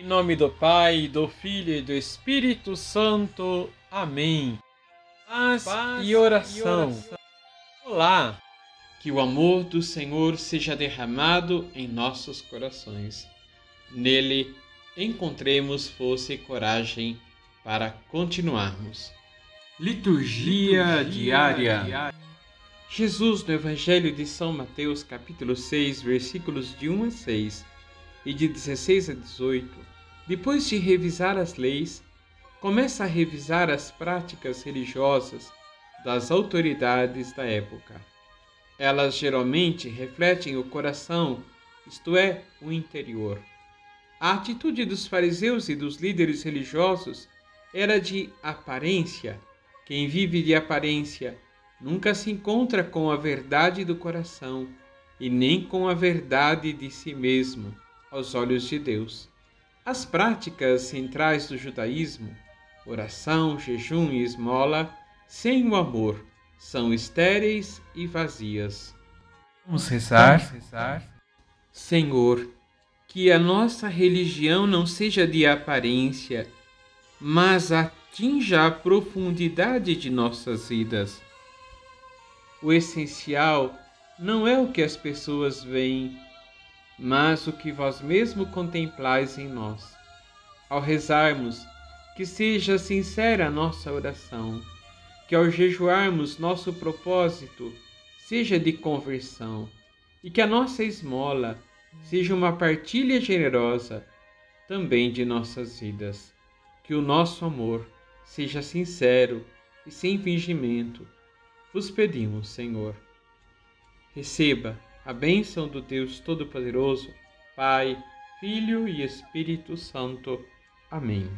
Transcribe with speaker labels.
Speaker 1: Em nome do Pai, do Filho e do Espírito Santo. Amém. Paz, Paz e, oração. e oração. Olá! Que o amor do Senhor seja derramado em nossos corações. Nele encontremos força e coragem para continuarmos. Liturgia, Liturgia diária. diária. Jesus, no Evangelho de São Mateus, capítulo 6, versículos de 1 a 6 e de 16 a 18, depois de revisar as leis, começa a revisar as práticas religiosas das autoridades da época. Elas geralmente refletem o coração, isto é, o interior. A atitude dos fariseus e dos líderes religiosos era de aparência. Quem vive de aparência nunca se encontra com a verdade do coração e nem com a verdade de si mesmo aos olhos de Deus. As práticas centrais do judaísmo, oração, jejum e esmola, sem o amor, são estéreis e vazias.
Speaker 2: Vamos rezar. Vamos rezar.
Speaker 1: Senhor, que a nossa religião não seja de aparência, mas atinja a profundidade de nossas vidas o essencial não é o que as pessoas veem, mas o que vós mesmo contemplais em nós. Ao rezarmos, que seja sincera a nossa oração, que ao jejuarmos nosso propósito seja de conversão e que a nossa esmola seja uma partilha generosa também de nossas vidas. Que o nosso amor seja sincero e sem fingimento vos pedimos, Senhor. Receba a bênção do Deus Todo-Poderoso, Pai, Filho e Espírito Santo. Amém.